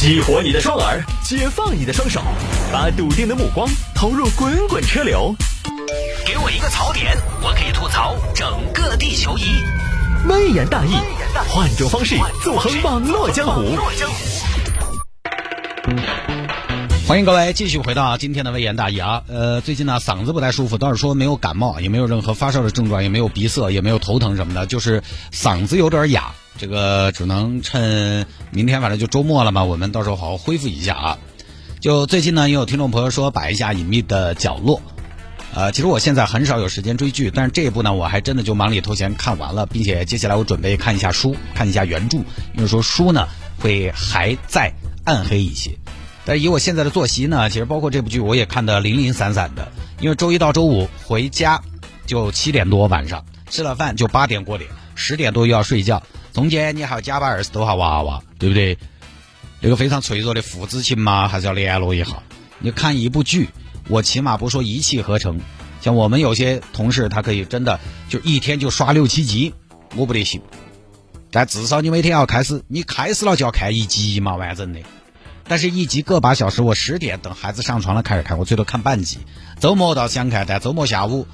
激活你的双耳，解放你的双手，把笃定的目光投入滚滚车流。给我一个槽点，我可以吐槽整个地球仪。微言大义，换种方式纵横网络江湖。欢迎各位继续回到今天的微言大义啊！呃，最近呢嗓子不太舒服，倒是说没有感冒，也没有任何发烧的症状，也没有鼻塞，也没有头疼什么的，就是嗓子有点哑。这个只能趁明天，反正就周末了嘛，我们到时候好好恢复一下啊。就最近呢，也有听众朋友说摆一下隐秘的角落。呃，其实我现在很少有时间追剧，但是这一部呢，我还真的就忙里偷闲看完了，并且接下来我准备看一下书，看一下原著，因为说书呢会还在暗黑一些。但是以我现在的作息呢，其实包括这部剧我也看得零零散散的，因为周一到周五回家就七点多晚上吃了饭就八点过点，十点多又要睡觉，中间你还要加班二十多号娃娃，对不对？这个非常脆弱的父子情嘛，还是要联络一下。你看一部剧，我起码不说一气呵成，像我们有些同事他可以真的就一天就刷六七集，我不得行。但至少你每天要开始，你开始了就要看一集嘛，完整的。但是，一集个把小时，我十点等孩子上床了开始看，我最多看半集。周末倒是想看，但周末下午，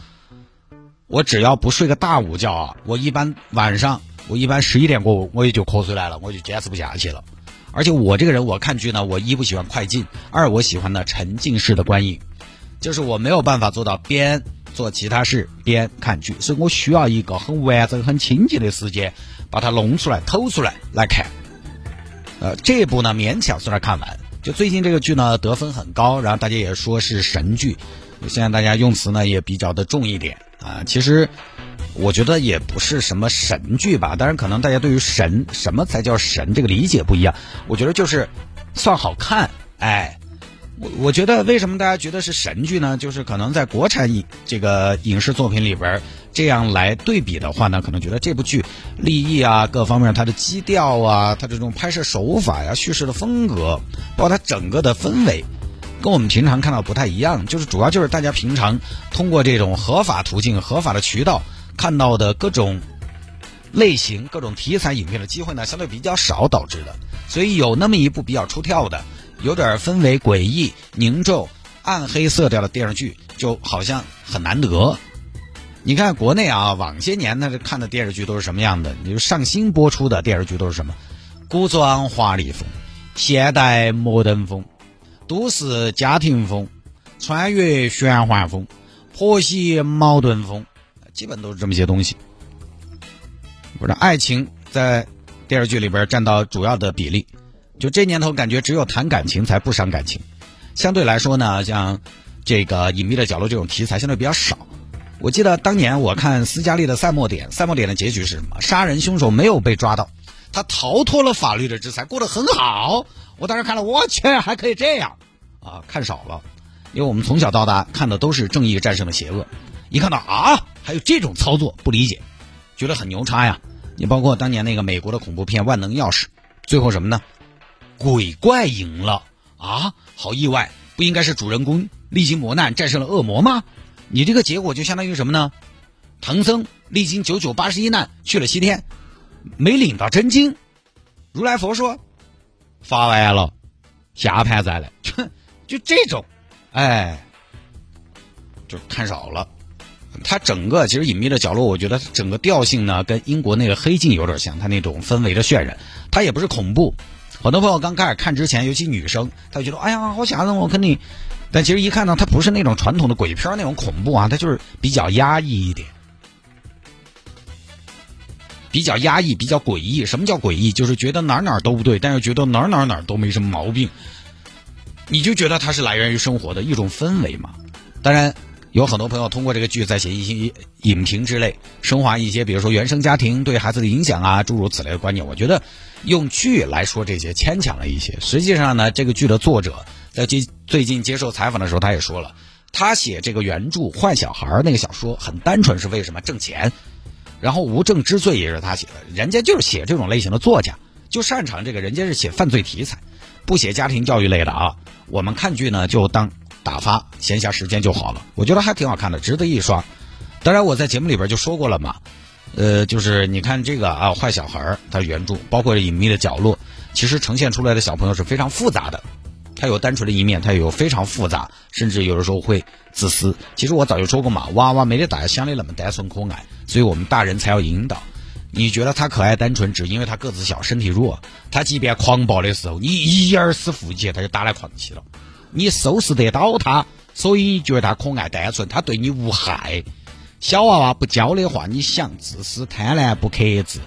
我只要不睡个大午觉啊，我一般晚上，我一般十一点过我也就瞌睡来了，我就坚持不下去了。而且我这个人，我看剧呢，我一不喜欢快进，二我喜欢呢沉浸式的观影，就是我没有办法做到边做其他事边看剧，所以我需要一个很完整、很清静的时间，把它弄出来、偷出来来看。呃，这部呢勉强算是看完。就最近这个剧呢得分很高，然后大家也说是神剧。现在大家用词呢也比较的重一点啊。其实我觉得也不是什么神剧吧，当然可能大家对于神什么才叫神这个理解不一样。我觉得就是算好看，哎。我我觉得为什么大家觉得是神剧呢？就是可能在国产影这个影视作品里边这样来对比的话呢，可能觉得这部剧立意啊各方面它的基调啊，它这种拍摄手法呀、叙事的风格，包括它整个的氛围，跟我们平常看到不太一样。就是主要就是大家平常通过这种合法途径、合法的渠道看到的各种类型、各种题材影片的机会呢，相对比较少导致的。所以有那么一部比较出挑的。有点氛围诡异、凝重、暗黑色调的电视剧，就好像很难得。你看国内啊，往些年呢看的电视剧都是什么样的？你就上新播出的电视剧都是什么？古装华丽风、现代摩登风、都市家庭风、穿越玄幻风、婆媳矛盾风，基本都是这么些东西。不是爱情在电视剧里边占到主要的比例。就这年头，感觉只有谈感情才不伤感情。相对来说呢，像这个隐秘的角落这种题材相对比较少。我记得当年我看斯嘉丽的《赛末点》，《赛末点》的结局是什么？杀人凶手没有被抓到，他逃脱了法律的制裁，过得很好。我当时看了，我去，还可以这样啊！看少了，因为我们从小到大看的都是正义战胜了邪恶，一看到啊，还有这种操作，不理解，觉得很牛叉呀。你包括当年那个美国的恐怖片《万能钥匙》，最后什么呢？鬼怪赢了啊！好意外，不应该是主人公历经磨难战胜了恶魔吗？你这个结果就相当于什么呢？唐僧历经九九八十一难去了西天，没领到真经。如来佛说发完了，下盘再来。就这种，哎，就看少了。它整个其实隐秘的角落，我觉得整个调性呢，跟英国那个黑镜有点像，它那种氛围的渲染，它也不是恐怖。很多朋友刚开始看之前，尤其女生，她觉得哎呀好吓人，我肯定。但其实一看呢，它不是那种传统的鬼片那种恐怖啊，它就是比较压抑一点，比较压抑，比较诡异。什么叫诡异？就是觉得哪哪都不对，但是觉得哪哪哪都没什么毛病。你就觉得它是来源于生活的一种氛围嘛。当然，有很多朋友通过这个剧在写一些影评之类，升华一些，比如说原生家庭对孩子的影响啊，诸如此类的观念。我觉得。用剧来说这些牵强了一些。实际上呢，这个剧的作者在最最近接受采访的时候，他也说了，他写这个原著《坏小孩》那个小说很单纯，是为什么挣钱？然后《无证之罪》也是他写的，人家就是写这种类型的作家，就擅长这个，人家是写犯罪题材，不写家庭教育类的啊。我们看剧呢，就当打发闲暇时间就好了。我觉得还挺好看的，值得一刷。当然，我在节目里边就说过了嘛。呃，就是你看这个啊，坏小孩儿，它原著包括隐秘的角落，其实呈现出来的小朋友是非常复杂的。他有单纯的一面，他有非常复杂，甚至有的时候会自私。其实我早就说过嘛，娃娃没得大家想的那么单纯可爱，所以我们大人才要引导。你觉得他可爱单纯，只因为他个子小、身体弱。他即便狂暴的时候，你一耳屎腹起，他就打来狂气了。你收拾得到他，所以你觉得他可爱单纯，他对你无害。小娃娃不教的话，你想自私、贪婪、不克制，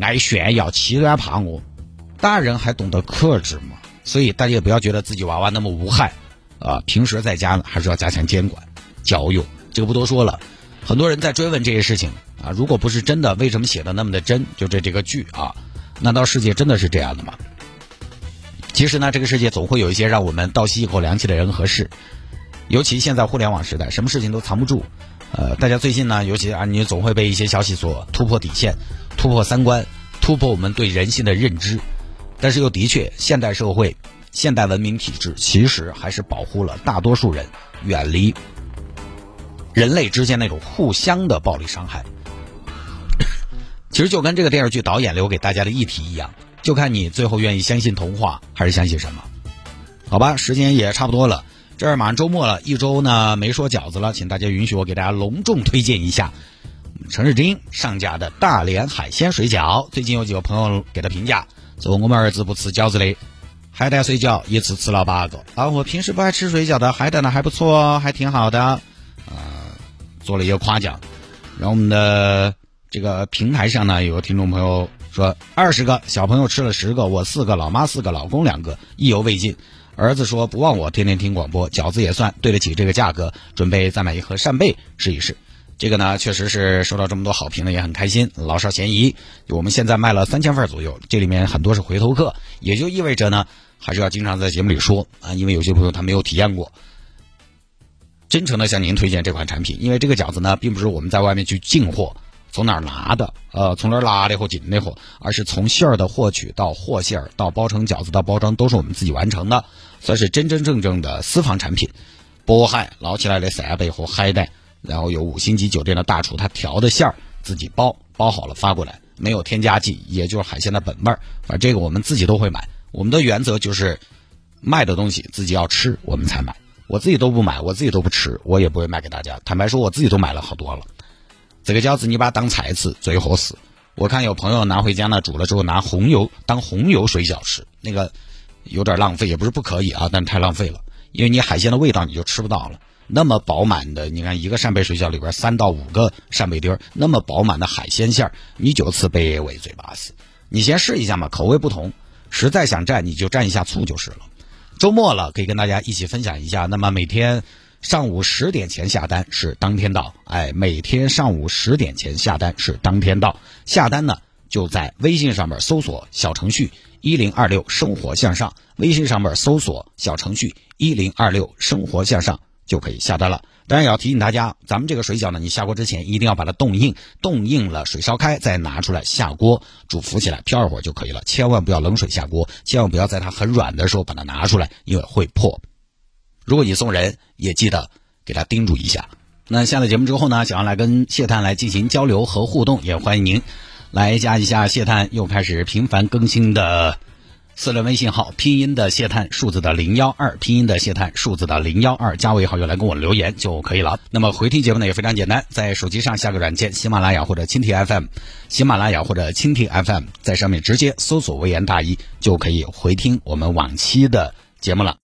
爱炫耀、欺软怕恶，大人还懂得克制吗？所以大家也不要觉得自己娃娃那么无害，啊，平时在家呢还是要加强监管、教育，这个不多说了。很多人在追问这些事情啊，如果不是真的，为什么写的那么的真？就这这个剧啊，难道世界真的是这样的吗？其实呢，这个世界总会有一些让我们倒吸一口凉气的人和事，尤其现在互联网时代，什么事情都藏不住。呃，大家最近呢，尤其啊，你总会被一些消息所突破底线、突破三观、突破我们对人性的认知。但是又的确，现代社会、现代文明体制其实还是保护了大多数人远离人类之间那种互相的暴力伤害。其实就跟这个电视剧导演留给大家的议题一样，就看你最后愿意相信童话还是相信什么。好吧，时间也差不多了，这儿马上周末了，一周呢没说饺子了，请大家允许我给大家隆重推荐一下陈日菁上架的大连海鲜水饺。最近有几个朋友给他评价。说我们儿子不吃饺子的，海胆水饺一次吃了八个。啊，我平时不爱吃水饺的，海胆呢还不错，还挺好的。啊，做了一个夸奖。然后我们的这个平台上呢，有个听众朋友说，二十个小朋友吃了十个，我四个，老妈四个，老公两个，意犹未尽。儿子说不忘我，天天听广播，饺子也算对得起这个价格，准备再买一盒扇贝试一试。这个呢，确实是收到这么多好评呢，也很开心。老少咸宜，我们现在卖了三千份左右，这里面很多是回头客，也就意味着呢，还是要经常在节目里说啊，因为有些朋友他没有体验过。真诚的向您推荐这款产品，因为这个饺子呢，并不是我们在外面去进货，从哪儿拿的，呃，从哪儿拿的或进的货，而是从馅儿的获取到和馅儿到包成饺子到包装，都是我们自己完成的，算是真真正正的私房产品。渤海捞起来的扇贝和海带。然后有五星级酒店的大厨，他调的馅儿自己包包好了发过来，没有添加剂，也就是海鲜的本味儿。反正这个我们自己都会买。我们的原则就是卖的东西自己要吃，我们才买。我自己都不买，我自己都不吃，我也不会卖给大家。坦白说，我自己都买了好多了。这个饺子你把它当菜吃最合适。我看有朋友拿回家呢，煮了之后拿红油当红油水饺吃，那个有点浪费，也不是不可以啊，但太浪费了，因为你海鲜的味道你就吃不到了。那么饱满的，你看一个扇贝水饺里边三到五个扇贝丁儿，那么饱满的海鲜馅儿，你就吃百味嘴巴死。你先试一下嘛，口味不同，实在想蘸你就蘸一下醋就是了。周末了，可以跟大家一起分享一下。那么每天上午十点前下单是当天到，哎，每天上午十点前下单是当天到。下单呢就在微信上面搜索小程序一零二六生活向上，微信上面搜索小程序一零二六生活向上。就可以下单了。当然也要提醒大家，咱们这个水饺呢，你下锅之前一定要把它冻硬，冻硬了水烧开再拿出来下锅煮浮起来，飘一会儿就可以了。千万不要冷水下锅，千万不要在它很软的时候把它拿出来，因为会破。如果你送人，也记得给他叮嘱一下。那下了节目之后呢，想要来跟谢探来进行交流和互动，也欢迎您来加一下谢探，又开始频繁更新的。私人微信号拼音的谢探数字的零幺二拼音的谢探数字的零幺二加为好友来跟我留言就可以了。那么回听节目呢也非常简单，在手机上下个软件喜马拉雅或者蜻蜓 FM，喜马拉雅或者蜻蜓 FM，在上面直接搜索“微言大义”就可以回听我们往期的节目了。